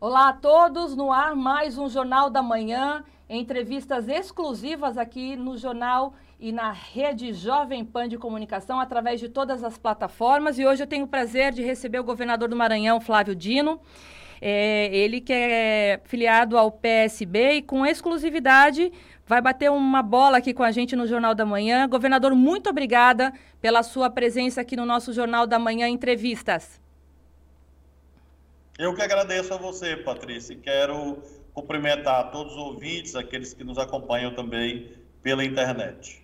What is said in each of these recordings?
Olá a todos, no ar mais um Jornal da Manhã, entrevistas exclusivas aqui no jornal e na rede Jovem Pan de Comunicação através de todas as plataformas. E hoje eu tenho o prazer de receber o governador do Maranhão, Flávio Dino. É, ele que é filiado ao PSB e com exclusividade vai bater uma bola aqui com a gente no Jornal da Manhã. Governador, muito obrigada pela sua presença aqui no nosso Jornal da Manhã Entrevistas. Eu que agradeço a você, Patrícia, e quero cumprimentar todos os ouvintes, aqueles que nos acompanham também pela internet.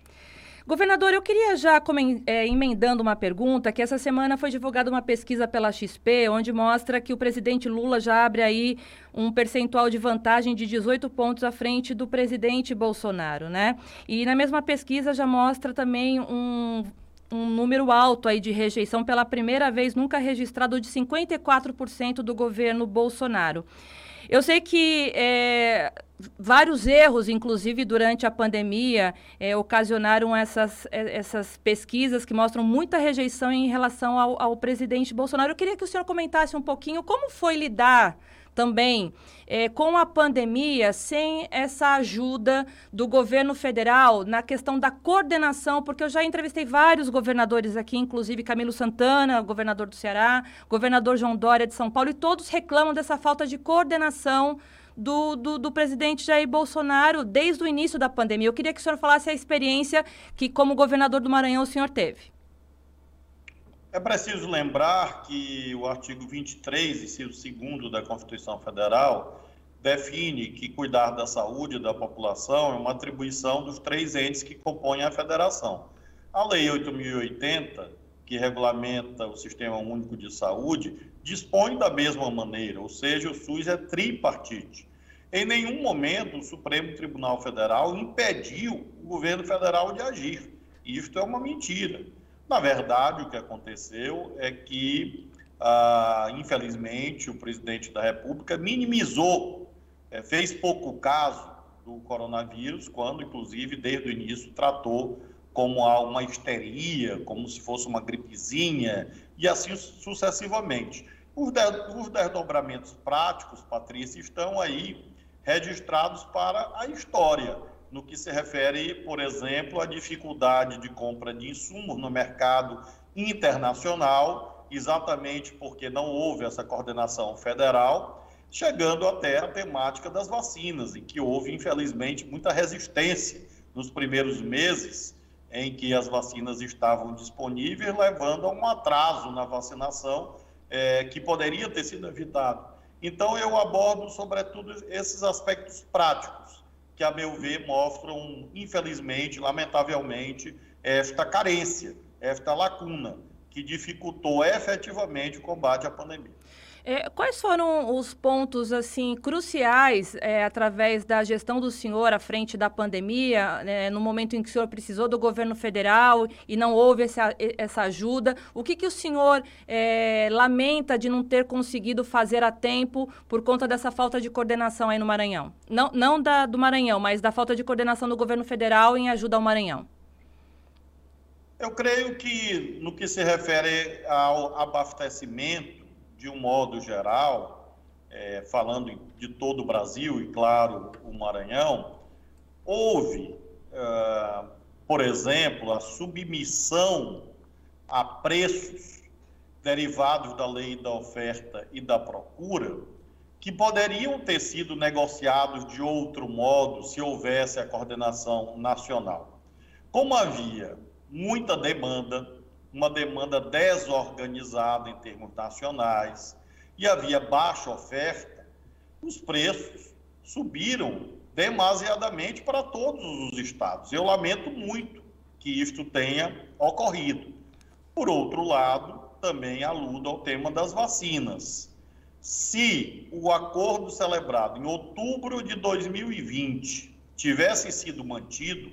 Governador, eu queria já é, emendando uma pergunta, que essa semana foi divulgada uma pesquisa pela XP, onde mostra que o presidente Lula já abre aí um percentual de vantagem de 18 pontos à frente do presidente Bolsonaro, né? E na mesma pesquisa já mostra também um um número alto aí de rejeição pela primeira vez nunca registrado de 54% do governo Bolsonaro. Eu sei que é, vários erros, inclusive durante a pandemia, é, ocasionaram essas, é, essas pesquisas que mostram muita rejeição em relação ao, ao presidente Bolsonaro. Eu queria que o senhor comentasse um pouquinho como foi lidar também é, com a pandemia, sem essa ajuda do governo federal na questão da coordenação, porque eu já entrevistei vários governadores aqui, inclusive Camilo Santana, governador do Ceará, governador João Dória de São Paulo, e todos reclamam dessa falta de coordenação do, do, do, presidente Jair Bolsonaro desde o início da pandemia. Eu queria que o senhor falasse a experiência que, como governador do Maranhão, o senhor teve. É preciso lembrar que o artigo 23, inciso 2 da Constituição Federal, define que cuidar da saúde da população é uma atribuição dos três entes que compõem a federação. A Lei 8080, que regulamenta o Sistema Único de Saúde, dispõe da mesma maneira, ou seja, o SUS é tripartite. Em nenhum momento o Supremo Tribunal Federal impediu o governo federal de agir. Isto é uma mentira. Na verdade, o que aconteceu é que, ah, infelizmente, o presidente da República minimizou, é, fez pouco caso do coronavírus, quando, inclusive, desde o início, tratou como uma histeria, como se fosse uma gripezinha, e assim sucessivamente. Os, de, os desdobramentos práticos, Patrícia, estão aí registrados para a história no que se refere, por exemplo, à dificuldade de compra de insumos no mercado internacional, exatamente porque não houve essa coordenação federal, chegando até a temática das vacinas, em que houve, infelizmente, muita resistência nos primeiros meses em que as vacinas estavam disponíveis, levando a um atraso na vacinação é, que poderia ter sido evitado. Então, eu abordo, sobretudo, esses aspectos práticos que, a meu ver, mostram, infelizmente, lamentavelmente, esta carência, esta lacuna que dificultou efetivamente o combate à pandemia. É, quais foram os pontos assim cruciais é, através da gestão do senhor à frente da pandemia, né, no momento em que o senhor precisou do governo federal e não houve essa, essa ajuda? O que, que o senhor é, lamenta de não ter conseguido fazer a tempo por conta dessa falta de coordenação aí no Maranhão? Não, não da, do Maranhão, mas da falta de coordenação do governo federal em ajuda ao Maranhão. Eu creio que, no que se refere ao abastecimento, de um modo geral, é, falando de todo o Brasil e, claro, o Maranhão, houve, é, por exemplo, a submissão a preços derivados da lei da oferta e da procura, que poderiam ter sido negociados de outro modo se houvesse a coordenação nacional. Como havia muita demanda, uma demanda desorganizada em termos nacionais e havia baixa oferta, os preços subiram demasiadamente para todos os estados. Eu lamento muito que isto tenha ocorrido. Por outro lado, também aludo ao tema das vacinas. Se o acordo celebrado em outubro de 2020 tivesse sido mantido,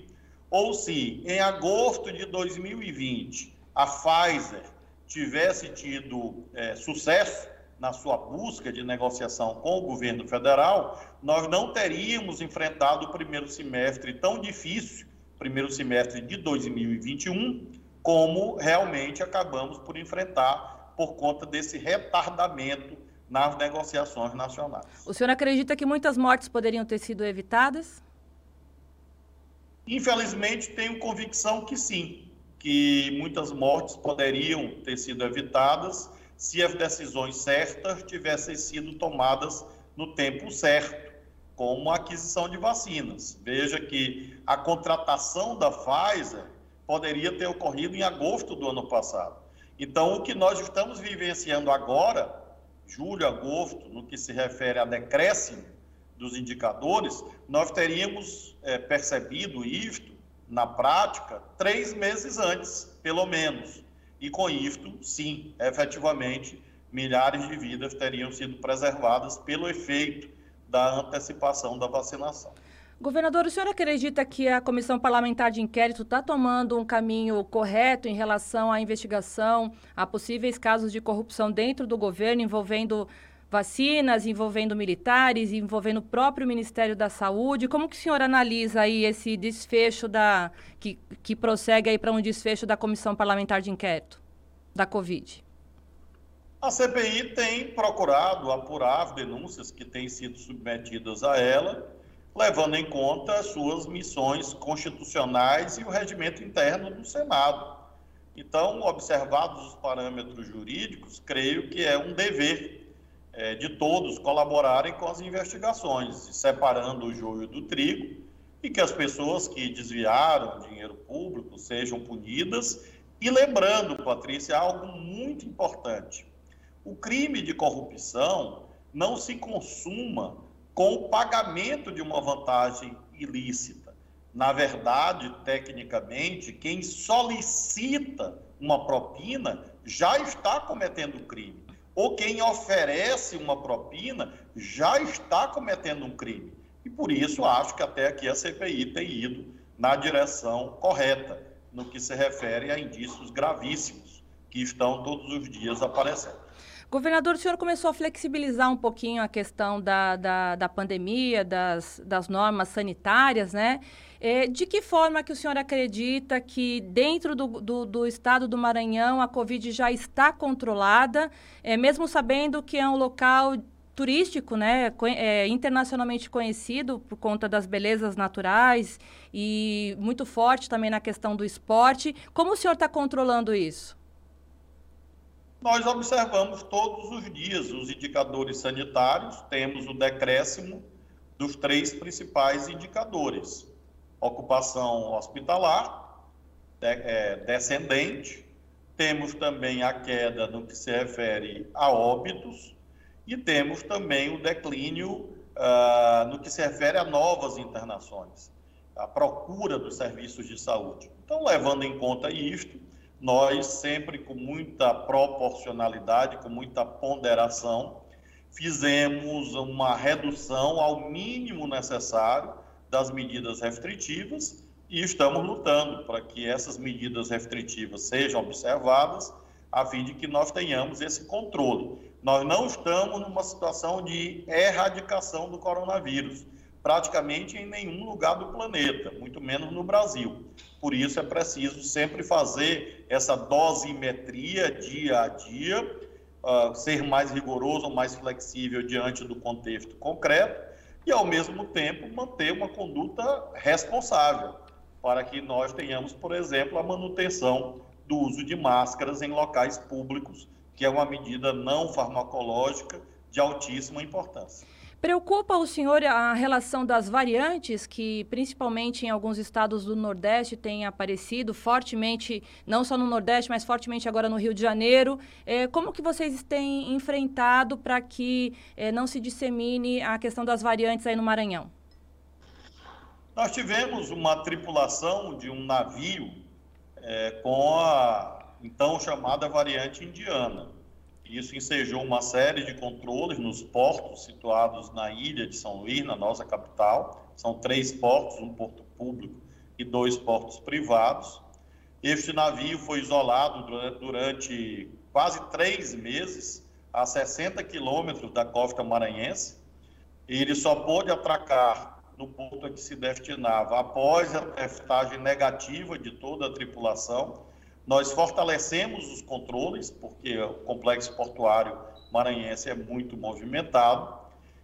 ou se em agosto de 2020 a Pfizer tivesse tido é, sucesso na sua busca de negociação com o governo federal, nós não teríamos enfrentado o primeiro semestre tão difícil, primeiro semestre de 2021, como realmente acabamos por enfrentar por conta desse retardamento nas negociações nacionais. O senhor acredita que muitas mortes poderiam ter sido evitadas? Infelizmente, tenho convicção que sim, que muitas mortes poderiam ter sido evitadas se as decisões certas tivessem sido tomadas no tempo certo, como a aquisição de vacinas. Veja que a contratação da Pfizer poderia ter ocorrido em agosto do ano passado. Então, o que nós estamos vivenciando agora, julho, agosto, no que se refere a decréscimo dos indicadores, nós teríamos é, percebido isto na prática três meses antes, pelo menos. E com isto, sim, efetivamente, milhares de vidas teriam sido preservadas pelo efeito da antecipação da vacinação. Governador, o senhor acredita que a Comissão Parlamentar de Inquérito está tomando um caminho correto em relação à investigação a possíveis casos de corrupção dentro do governo envolvendo vacinas, envolvendo militares, envolvendo o próprio Ministério da Saúde. Como que o senhor analisa aí esse desfecho da que, que prossegue aí para um desfecho da Comissão Parlamentar de Inquérito da Covid? A CPI tem procurado apurar as denúncias que têm sido submetidas a ela, levando em conta as suas missões constitucionais e o regimento interno do Senado. Então, observados os parâmetros jurídicos, creio que é um dever é, de todos colaborarem com as investigações, separando o joio do trigo e que as pessoas que desviaram dinheiro público sejam punidas. E lembrando, Patrícia, algo muito importante: o crime de corrupção não se consuma com o pagamento de uma vantagem ilícita. Na verdade, tecnicamente, quem solicita uma propina já está cometendo crime ou quem oferece uma propina já está cometendo um crime. E por isso acho que até aqui a CPI tem ido na direção correta, no que se refere a indícios gravíssimos que estão todos os dias aparecendo. Governador, o senhor começou a flexibilizar um pouquinho a questão da, da, da pandemia, das, das normas sanitárias, né? É, de que forma que o senhor acredita que dentro do, do, do estado do Maranhão a Covid já está controlada, é, mesmo sabendo que é um local turístico, né, é, internacionalmente conhecido por conta das belezas naturais e muito forte também na questão do esporte. Como o senhor está controlando isso? Nós observamos todos os dias os indicadores sanitários, temos o decréscimo dos três principais indicadores: ocupação hospitalar, é, descendente, temos também a queda no que se refere a óbitos e temos também o declínio uh, no que se refere a novas internações, a procura dos serviços de saúde. Então, levando em conta isto, nós sempre com muita proporcionalidade, com muita ponderação, fizemos uma redução ao mínimo necessário das medidas restritivas e estamos lutando para que essas medidas restritivas sejam observadas, a fim de que nós tenhamos esse controle. Nós não estamos numa situação de erradicação do coronavírus, praticamente em nenhum lugar do planeta, muito menos no Brasil. Por isso é preciso sempre fazer essa dosimetria dia a dia, uh, ser mais rigoroso mais flexível diante do contexto concreto e, ao mesmo tempo, manter uma conduta responsável para que nós tenhamos, por exemplo, a manutenção do uso de máscaras em locais públicos, que é uma medida não farmacológica de altíssima importância. Preocupa o senhor a relação das variantes que, principalmente em alguns estados do Nordeste, têm aparecido fortemente, não só no Nordeste, mas fortemente agora no Rio de Janeiro. É, como que vocês têm enfrentado para que é, não se dissemine a questão das variantes aí no Maranhão? Nós tivemos uma tripulação de um navio é, com a então chamada variante indiana. Isso ensejou uma série de controles nos portos situados na ilha de São Luís, na nossa capital. São três portos, um porto público e dois portos privados. Este navio foi isolado durante quase três meses a 60 quilômetros da costa maranhense. Ele só pôde atracar no porto a que se destinava após a testagem negativa de toda a tripulação Nós fortalecemos os controles, porque o complexo portuário maranhense é muito movimentado.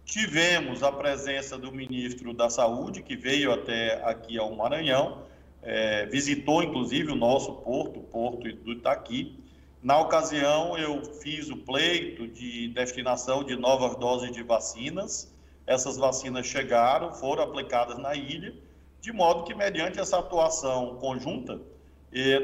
Tivemos a presença do ministro da Saúde, que veio até aqui ao Maranhão, é, visitou inclusive o nosso porto, o porto do Itaqui. Na ocasião, eu fiz o pleito de destinação de novas doses de vacinas. Essas vacinas chegaram, foram aplicadas na ilha, de modo que, mediante essa atuação conjunta,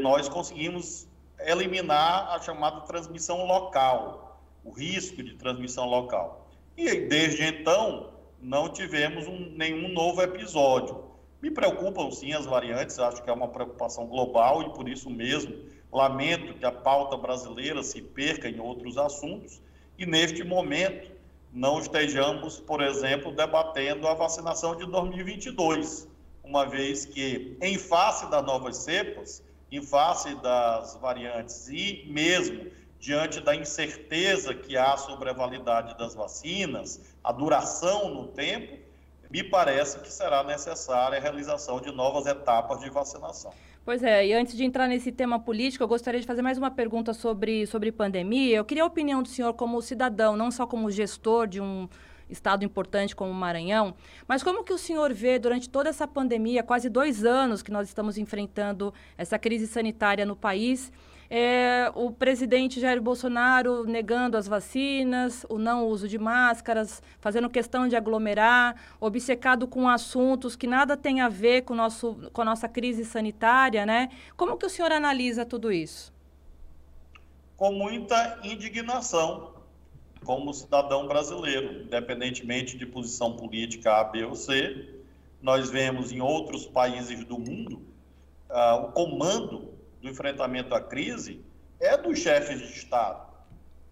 nós conseguimos eliminar a chamada transmissão local, o risco de transmissão local. E desde então, não tivemos um, nenhum novo episódio. Me preocupam sim as variantes, acho que é uma preocupação global e por isso mesmo lamento que a pauta brasileira se perca em outros assuntos e neste momento não estejamos, por exemplo, debatendo a vacinação de 2022, uma vez que, em face das novas cepas, em face das variantes e mesmo diante da incerteza que há sobre a validade das vacinas, a duração no tempo, me parece que será necessária a realização de novas etapas de vacinação. Pois é, e antes de entrar nesse tema político, eu gostaria de fazer mais uma pergunta sobre, sobre pandemia. Eu queria a opinião do senhor como cidadão, não só como gestor de um estado importante como o Maranhão, mas como que o senhor vê durante toda essa pandemia, quase dois anos que nós estamos enfrentando essa crise sanitária no país, é, o presidente Jair Bolsonaro negando as vacinas, o não uso de máscaras, fazendo questão de aglomerar, obcecado com assuntos que nada tem a ver com, nosso, com a nossa crise sanitária, né? Como que o senhor analisa tudo isso? Com muita indignação, como cidadão brasileiro, independentemente de posição política A, B ou C, nós vemos em outros países do mundo uh, o comando do enfrentamento à crise é dos chefes de Estado.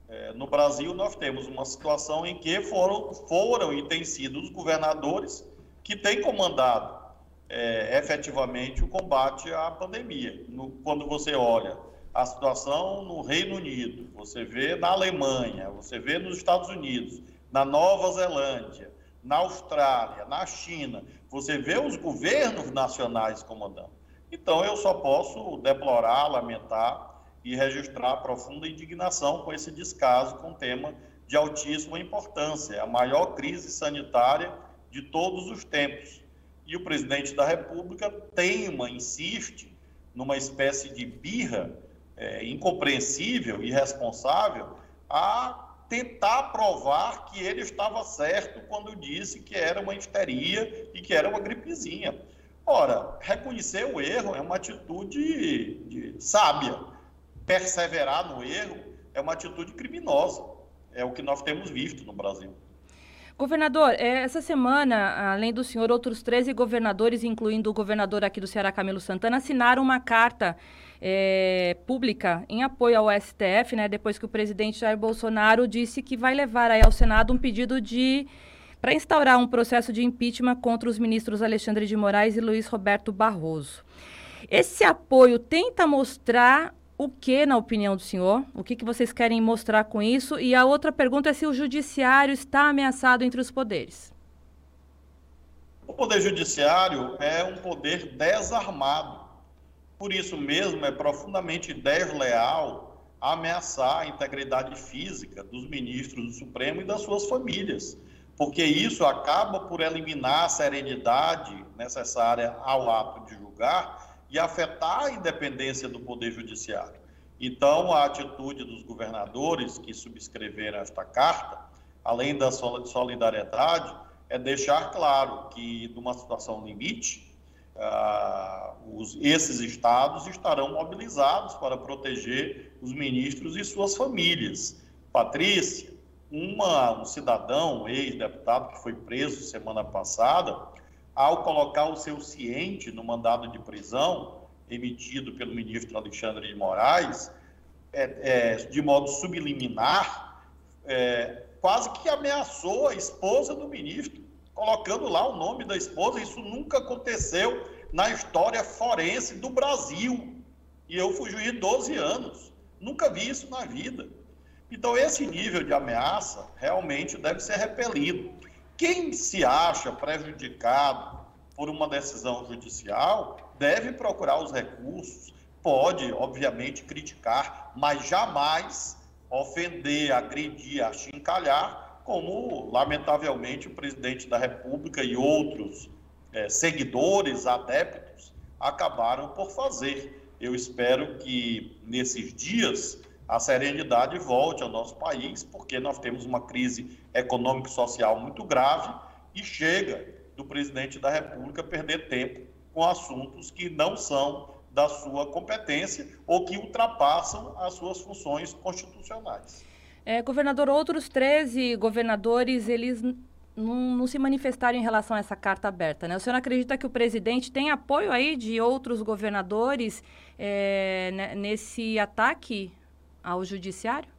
É, no Brasil, nós temos uma situação em que foram, foram e têm sido os governadores que têm comandado é, efetivamente o combate à pandemia. No, quando você olha a situação no Reino Unido, você vê na Alemanha, você vê nos Estados Unidos, na Nova Zelândia, na Austrália, na China, você vê os governos nacionais comandando. Então, eu só posso deplorar, lamentar e registrar profunda indignação com esse descaso com um tema de altíssima importância, a maior crise sanitária de todos os tempos. E o presidente da República teima, insiste numa espécie de birra é, incompreensível, irresponsável, a tentar provar que ele estava certo quando disse que era uma histeria e que era uma gripezinha. Ora, reconhecer o erro é uma atitude de, sábia. Perseverar no erro é uma atitude criminosa. É o que nós temos visto no Brasil. Governador, é, essa semana, além do senhor, outros 13 governadores, incluindo o governador aqui do Ceará, Camilo Santana, assinaram uma carta é, pública em apoio ao STF, né, depois que o presidente Jair Bolsonaro disse que vai levar aí ao Senado um pedido de para instaurar um processo de impeachment contra os ministros Alexandre de Moraes e Luiz Roberto Barroso. Esse apoio tenta mostrar o que, na opinião do senhor? O que, que vocês querem mostrar com isso? E a outra pergunta é se o judiciário está ameaçado entre os poderes. O poder judiciário é um poder desarmado. Por isso mesmo, é profundamente desleal ameaçar a integridade física dos ministros do Supremo e das suas famílias porque isso acaba por eliminar a serenidade necessária ao ato de julgar e afetar a independência do Poder Judiciário. Então, a atitude dos governadores que subscreveram esta carta, além da solidariedade, é deixar claro que, numa situação limite, Uh, os, esses estados estarão mobilizados para proteger os ministros e suas famílias. Patrícia, uma, um cidadão, ex-deputado, que foi preso semana passada, ao colocar o seu ciente no mandado de prisão emitido pelo ministro Alexandre de Moraes, é, é, de modo subliminar, é, quase que ameaçou a esposa do ministro, colocando lá o nome da esposa. Isso nunca aconteceu na história forense do Brasil. E eu fui juiz 12 anos. Nunca vi isso na vida. Então, esse nível de ameaça realmente deve ser repelido. Quem se acha prejudicado por uma decisão judicial deve procurar os recursos, pode, obviamente, criticar, mas jamais ofender, agredir, achincalhar, como, lamentavelmente, o presidente da República e outros é, seguidores, adeptos, acabaram por fazer. Eu espero que, nesses dias, a serenidade volte ao nosso país, porque nós temos uma crise econômica e social muito grave e chega do presidente da República perder tempo com assuntos que não são da sua competência ou que ultrapassam as suas funções constitucionais. É, governador, outros 13 governadores, eles não, se manifestaram em relação a essa carta aberta, né? O senhor acredita que o presidente tem apoio aí de outros governadores é, nesse ataque ao judiciário?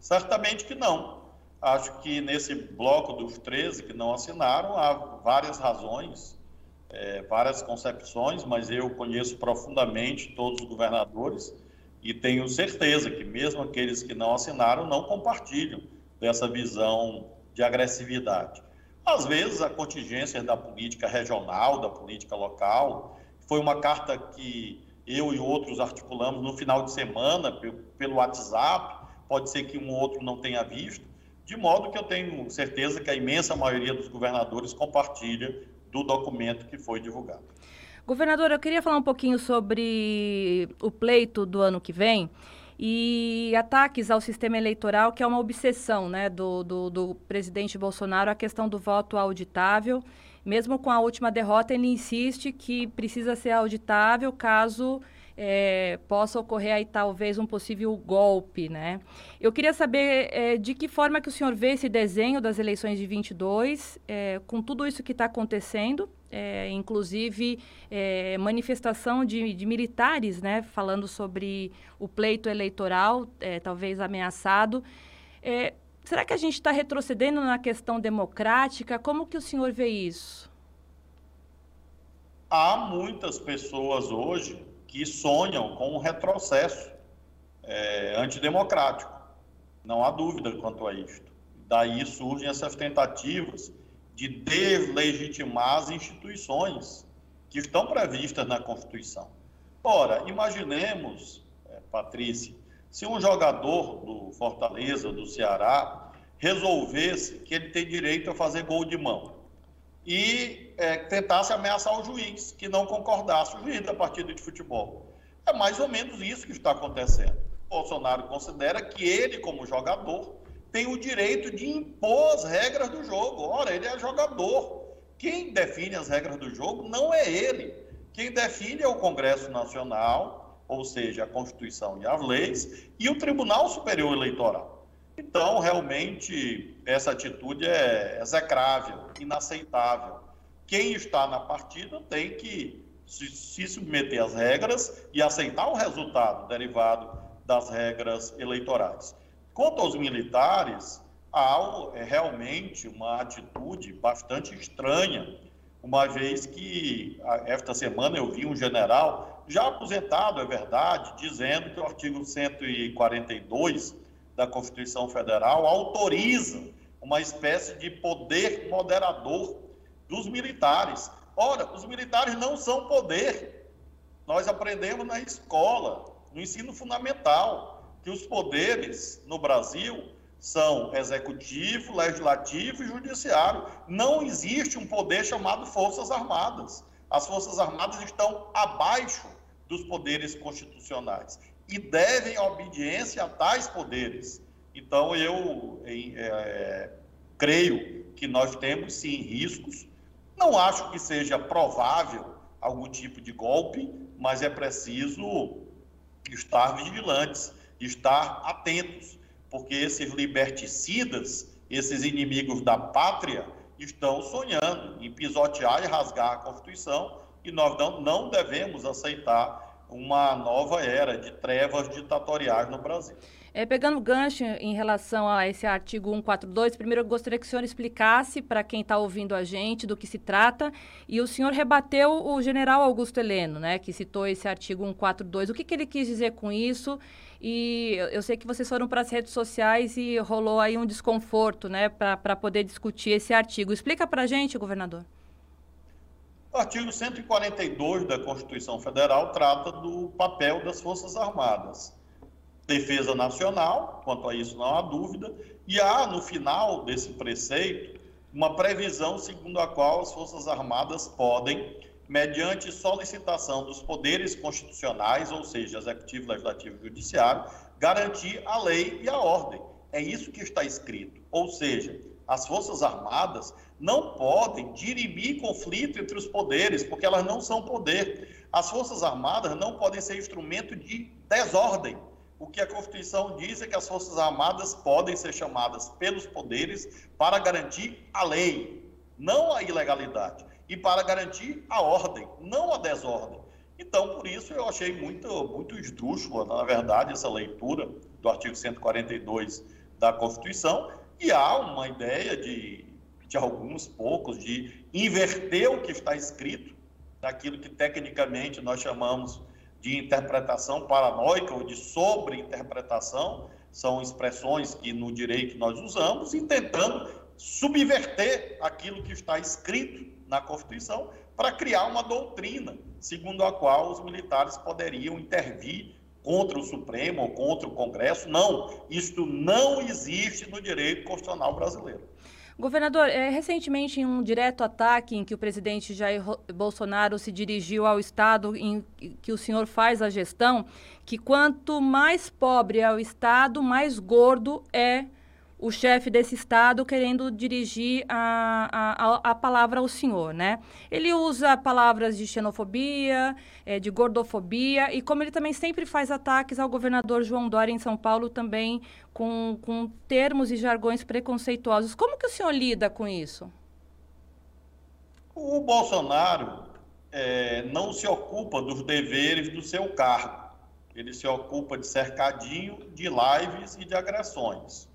Certamente que não. Acho que nesse bloco dos 13 que não assinaram, há várias razões, é, várias concepções, mas eu conheço profundamente todos os governadores e tenho certeza que mesmo aqueles que não assinaram não compartilham dessa visão de agressividade. Às vezes, a contingência da política regional, da política local, foi uma carta que eu e outros articulamos no final de semana pelo WhatsApp, pode ser que um outro não tenha visto, de modo que eu tenho certeza que a imensa maioria dos governadores compartilha do documento que foi divulgado. Governador, eu queria falar um pouquinho sobre o pleito do ano que vem e ataques ao sistema eleitoral, que é uma obsessão né, do, do, do presidente Bolsonaro, a questão do voto auditável. Mesmo com a última derrota, ele insiste que precisa ser auditável caso é, possa ocorrer aí talvez um possível golpe, né? Eu queria saber é, de que forma que o senhor vê esse desenho das eleições de 22, é, com tudo isso que está acontecendo, é, inclusive é, manifestação de, de, militares, né, falando sobre o pleito eleitoral, é, talvez ameaçado. será que a gente está retrocedendo na questão democrática? Como que o senhor vê isso? Há muitas pessoas hoje que sonham com um retrocesso é, antidemocrático. Não há dúvida quanto a isto. Daí surgem essas tentativas de deslegitimar as instituições que estão previstas na Constituição. Ora, imaginemos, é, Patrícia, se um jogador do Fortaleza, do Ceará, resolvesse que ele tem direito a fazer gol de mão e é, tentasse ameaçar o juiz, que não concordasse, o juiz da partida de futebol. É mais ou menos isso que está acontecendo. Bolsonaro considera que ele, como jogador, tem o direito de impor as regras do jogo. Ora, ele é jogador. Quem define as regras do jogo não é ele. Quem define é o Congresso Nacional, ou seja, a Constituição e as leis, e o Tribunal Superior Eleitoral. Então, realmente, essa atitude é execrável, inaceitável. Quem está na partida tem que se submeter às regras e aceitar o resultado derivado das regras eleitorais. Quanto aos militares, há é, realmente uma atitude bastante estranha, uma vez que esta semana eu vi um general, já aposentado, é verdade, dizendo que o artigo 142 da Constituição Federal autoriza uma espécie de poder moderador dos militares. Ora, os militares não são poder. Nós aprendemos na escola, no ensino fundamental, que os poderes no Brasil são executivo, legislativo e judiciário. Não existe um poder chamado Forças Armadas. As Forças Armadas estão abaixo dos poderes constitucionais e devem obediência a tais poderes. Então, eu é, creio que nós temos sim riscos. Não acho que seja provável algum tipo de golpe, mas é preciso estar vigilantes, estar atentos, porque esses liberticidas, esses inimigos da pátria, estão sonhando em pisotear e rasgar a Constituição e nós não, não devemos aceitar uma nova era de trevas ditatoriais no Brasil. É, pegando gancho em relação a esse artigo 142, primeiro eu gostaria que o senhor explicasse para quem está ouvindo a gente do que se trata. E o senhor rebateu o general Augusto Heleno, né, que citou esse artigo 142. O que, que ele quis dizer com isso? E eu, eu sei que vocês foram para as redes sociais e rolou aí um desconforto né, para poder discutir esse artigo. Explica para a gente, governador. O artigo 142 da Constituição Federal trata do papel das Forças Armadas. Defesa nacional, quanto a isso não há dúvida, e há no final desse preceito uma previsão segundo a qual as Forças Armadas podem, mediante solicitação dos poderes constitucionais, ou seja, executivo, legislativo e judiciário, garantir a lei e a ordem. É isso que está escrito. Ou seja, as Forças Armadas não podem dirimir conflito entre os poderes, porque elas não são poder. As Forças Armadas não podem ser instrumento de desordem. O que a Constituição diz é que as Forças Armadas podem ser chamadas pelos poderes para garantir a lei, não a ilegalidade, e para garantir a ordem, não a desordem. Então, por isso, eu achei muito, muito esdrúxula, na verdade, essa leitura do artigo 142 da Constituição, e há uma ideia de, de alguns poucos de inverter o que está escrito, daquilo que tecnicamente nós chamamos de interpretação paranoica ou de sobreinterpretação, são expressões que no direito nós usamos, e tentando subverter aquilo que está escrito na Constituição para criar uma doutrina segundo a qual os militares poderiam intervir contra o Supremo ou contra o Congresso. Não, isto não existe no direito constitucional brasileiro. Governador, é, recentemente, em um direto ataque em que o presidente Jair Bolsonaro se dirigiu ao Estado em que o senhor faz a gestão, que quanto mais pobre é o Estado, mais gordo é o chefe desse estado querendo dirigir a, a, a, palavra ao senhor, né? Ele usa palavras de xenofobia, é, de gordofobia, e como ele também sempre faz ataques ao governador João Dória em São Paulo, também com, com termos e jargões preconceituosos. Como que o senhor lida com isso? O Bolsonaro é, não se ocupa dos deveres do seu cargo. Ele se ocupa de cercadinho, de lives e de agressões.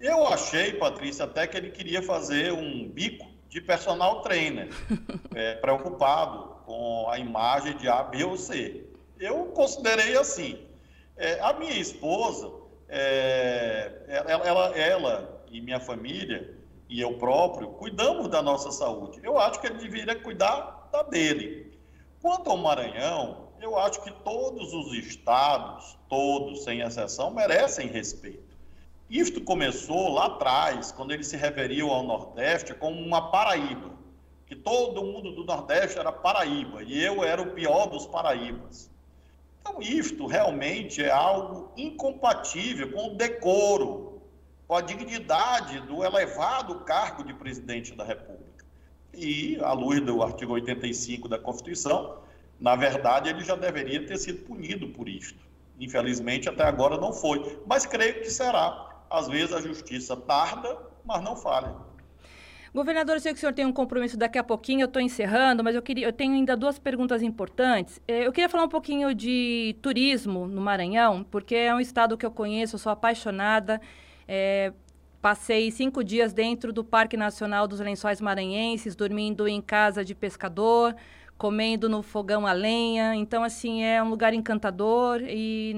Eu achei, Patrícia, até que ele queria fazer um bico de personal trainer, é, preocupado com a imagem de A, B ou C. Eu considerei assim. É, a minha esposa, é, ela, ela, ela e minha família e eu próprio cuidamos da nossa saúde. Eu acho que ele deveria cuidar da dele. Quanto ao Maranhão, eu acho que todos os estados, todos sem exceção, merecem respeito. Isto começou lá atrás, quando ele se referiu ao Nordeste como uma Paraíba, que todo mundo do Nordeste era Paraíba e eu era o pior dos Paraíbas. Então, isto realmente é algo incompatível com o decoro, com a dignidade do elevado cargo de presidente da República. E, à luz do artigo 85 da Constituição, na verdade, ele já deveria ter sido punido por isto. Infelizmente, até agora não foi, mas creio que será às vezes a justiça tarda, mas não falha. Governador, eu sei que o senhor tem um compromisso daqui a pouquinho, eu estou encerrando, mas eu, queria, eu tenho ainda duas perguntas importantes. É, eu queria falar um pouquinho de turismo no Maranhão, porque é um estado que eu conheço, eu sou apaixonada. É, passei cinco dias dentro do Parque Nacional dos Lençóis Maranhenses, dormindo em casa de pescador, comendo no fogão a lenha. Então, assim, é um lugar encantador e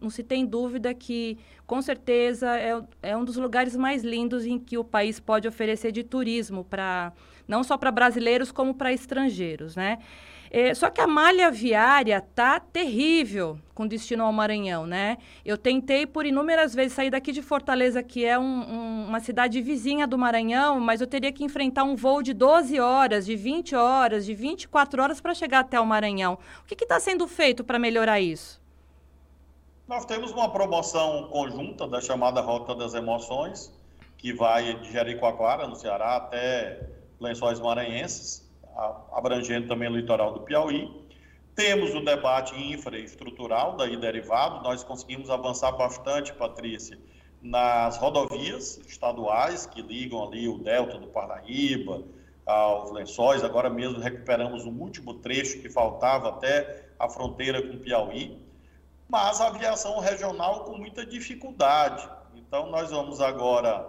não se tem dúvida que, com certeza, é, é um dos lugares mais lindos em que o país pode oferecer de turismo, para não só para brasileiros, como para estrangeiros, né? É, só que a malha viária tá terrível com destino ao Maranhão, né? Eu tentei por inúmeras vezes sair daqui de Fortaleza, que é um, um, uma cidade vizinha do Maranhão, mas eu teria que enfrentar um voo de 12 horas, de 20 horas, de 24 horas para chegar até o Maranhão. O que está sendo feito para melhorar isso? Nós temos uma promoção conjunta da chamada Rota das Emoções, que vai de Jericoacoara, no Ceará, até Lençóis Maranhenses abrangendo também o litoral do Piauí. Temos o debate infraestrutural, daí derivado, nós conseguimos avançar bastante, Patrícia, nas rodovias estaduais que ligam ali o delta do Paraíba aos lençóis. Agora mesmo recuperamos o último trecho que faltava até a fronteira com o Piauí. Mas a aviação regional com muita dificuldade. Então, nós vamos agora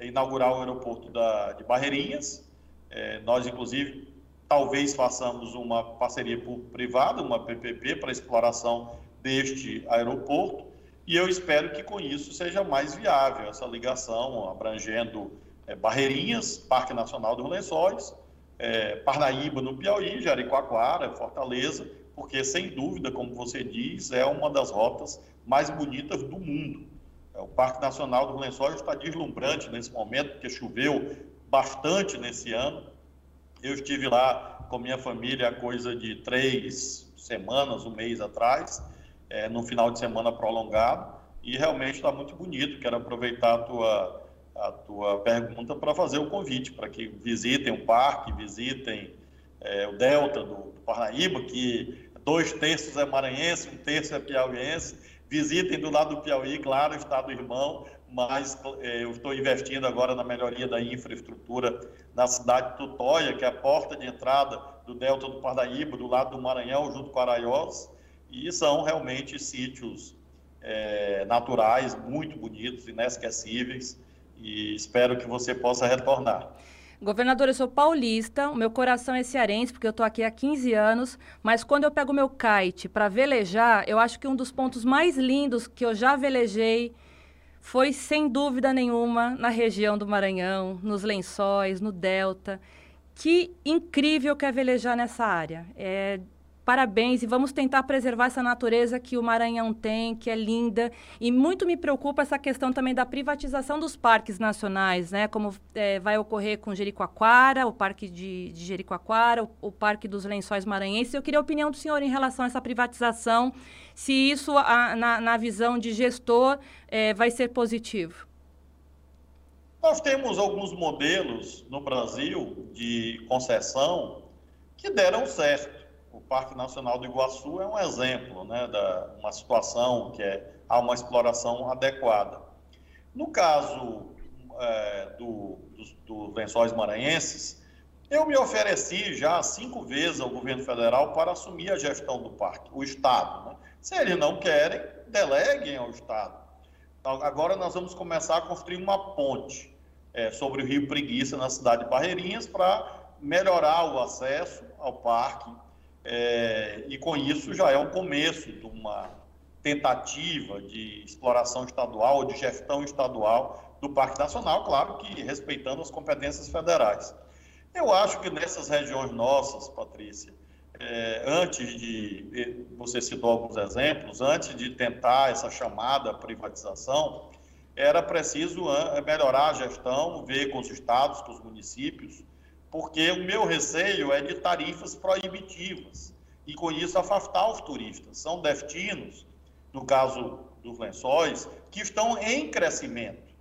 inaugurar o aeroporto da, de Barreirinhas. É, nós, inclusive, Talvez façamos uma parceria privada, uma PPP, para exploração deste aeroporto, e eu espero que com isso seja mais viável essa ligação, abrangendo é, Barreirinhas, Parque Nacional dos Lençóis, é, Parnaíba, no Piauí, Jericoacoara, Fortaleza, porque, sem dúvida, como você diz, é uma das rotas mais bonitas do mundo. É, o Parque Nacional dos Lençóis está deslumbrante nesse momento, porque choveu bastante nesse ano. Eu estive lá com minha família há coisa de três semanas, um mês atrás, é, no final de semana prolongado, e realmente está muito bonito. Quero aproveitar a tua, a tua pergunta para fazer o convite para que visitem o parque, visitem é, o Delta do, do Parnaíba, que dois terços é maranhense, um terço é piauiense. Visitem do lado do Piauí, claro, estado irmão, mas é, eu estou investindo agora na melhoria da infraestrutura na cidade de Tutóia, que é a porta de entrada do Delta do Parnaíba, do lado do Maranhão, junto com Araiós, e são realmente sítios é, naturais muito bonitos, inesquecíveis, e espero que você possa retornar. Governador, eu sou paulista, o meu coração é cearense, porque eu estou aqui há 15 anos, mas quando eu pego meu kite para velejar, eu acho que um dos pontos mais lindos que eu já velejei foi, sem dúvida nenhuma, na região do Maranhão, nos lençóis, no Delta. Que incrível que é velejar nessa área. É Parabéns e vamos tentar preservar essa natureza que o Maranhão tem, que é linda. E muito me preocupa essa questão também da privatização dos parques nacionais, né? Como é, vai ocorrer com Jericoacoara, o Parque de, de Jericoacoara, o, o, Parque dos Lençóis Maranhenses. Eu queria a opinião do senhor em relação a essa privatização, se isso, a, na, na, visão de gestor, é, vai ser positivo. Nós temos alguns modelos no Brasil de concessão que deram certo Parque Nacional do Iguaçu é um exemplo né, da uma situação que é, há uma exploração adequada. No caso é, do, dos, dos lençóis maranhenses, eu me ofereci já cinco vezes ao governo federal para assumir a gestão do parque, o Estado. Né? Se eles não querem, deleguem ao Estado. Então, agora nós vamos começar a construir uma ponte é, sobre o Rio Preguiça, na cidade de Barreirinhas, para melhorar o acesso ao parque é, e com isso já é um começo de uma tentativa de exploração estadual ou de gestão estadual do Parque Nacional, claro que respeitando as competências federais. Eu acho que nessas regiões nossas, Patrícia, é, antes de, você citou alguns exemplos, antes de tentar essa chamada privatização, era preciso melhorar a gestão, ver com os estados, com os municípios, porque o meu receio é de tarifas proibitivas e com isso afastar os turistas. São destinos, no caso dos lençóis, que estão em crescimento,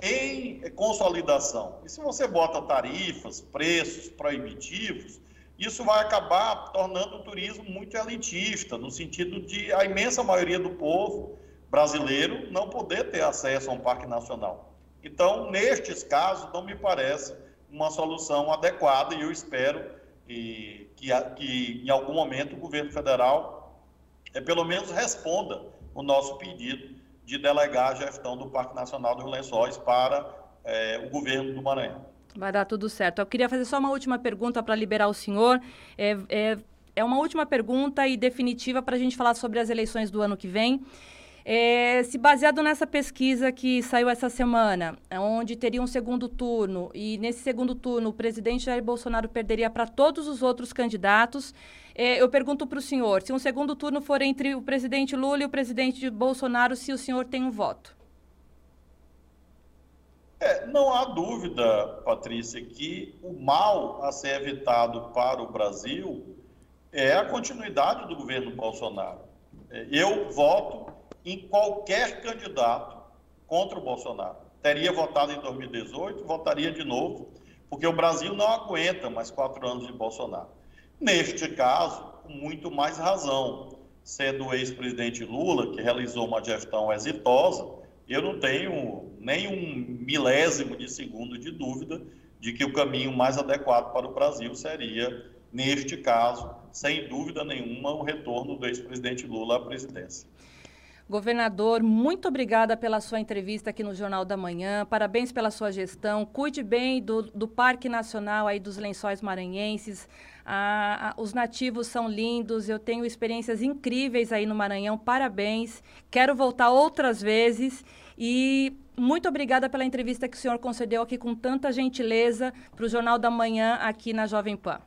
em consolidação. E se você bota tarifas, preços proibitivos, isso vai acabar tornando o turismo muito elitista, no sentido de a imensa maioria do povo brasileiro não poder ter acesso a um parque nacional. Então, nestes casos, não me parece uma solução adequada e eu espero e, que, que em algum momento o governo federal é, pelo menos responda o nosso pedido de delegar a gestão do Parque Nacional dos Lençóis para é, o governo do Maranhão. Vai dar tudo certo. Eu queria fazer só uma última pergunta para liberar o senhor. É, é, é uma última pergunta e definitiva para a gente falar sobre as eleições do ano que vem. É, se baseado nessa pesquisa que saiu essa semana, onde teria um segundo turno, e nesse segundo turno o presidente Jair Bolsonaro perderia para todos os outros candidatos, é, eu pergunto para o senhor: se um segundo turno for entre o presidente Lula e o presidente Bolsonaro, se o senhor tem um voto? É, não há dúvida, Patrícia, que o mal a ser evitado para o Brasil é a continuidade do governo Bolsonaro. É, eu voto em qualquer candidato contra o Bolsonaro. Teria votado em 2018, votaria de novo, porque o Brasil não aguenta mais quatro anos de Bolsonaro. Neste caso, com muito mais razão, sendo o ex-presidente Lula, que realizou uma gestão exitosa, eu não tenho nem um milésimo de segundo de dúvida de que o caminho mais adequado para o Brasil seria, neste caso, sem dúvida nenhuma, o retorno do ex-presidente Lula à presidência. Governador, muito obrigada pela sua entrevista aqui no Jornal da Manhã. Parabéns pela sua gestão. Cuide bem do, do Parque Nacional aí dos Lençóis Maranhenses. Ah, os nativos são lindos. Eu tenho experiências incríveis aí no Maranhão. Parabéns. Quero voltar outras vezes. E muito obrigada pela entrevista que o senhor concedeu aqui com tanta gentileza para o Jornal da Manhã aqui na Jovem Pan.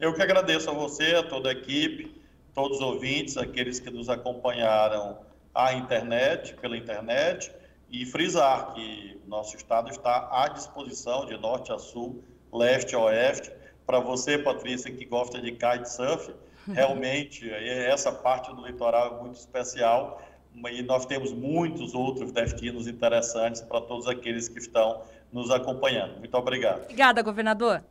Eu que agradeço a você, a toda a equipe todos os ouvintes, aqueles que nos acompanharam à internet, pela internet, e frisar que nosso estado está à disposição de norte a sul, leste a oeste. Para você, Patrícia, que gosta de kitesurf, realmente essa parte do litoral é muito especial e nós temos muitos outros destinos interessantes para todos aqueles que estão nos acompanhando. Muito obrigado. Obrigada, governador.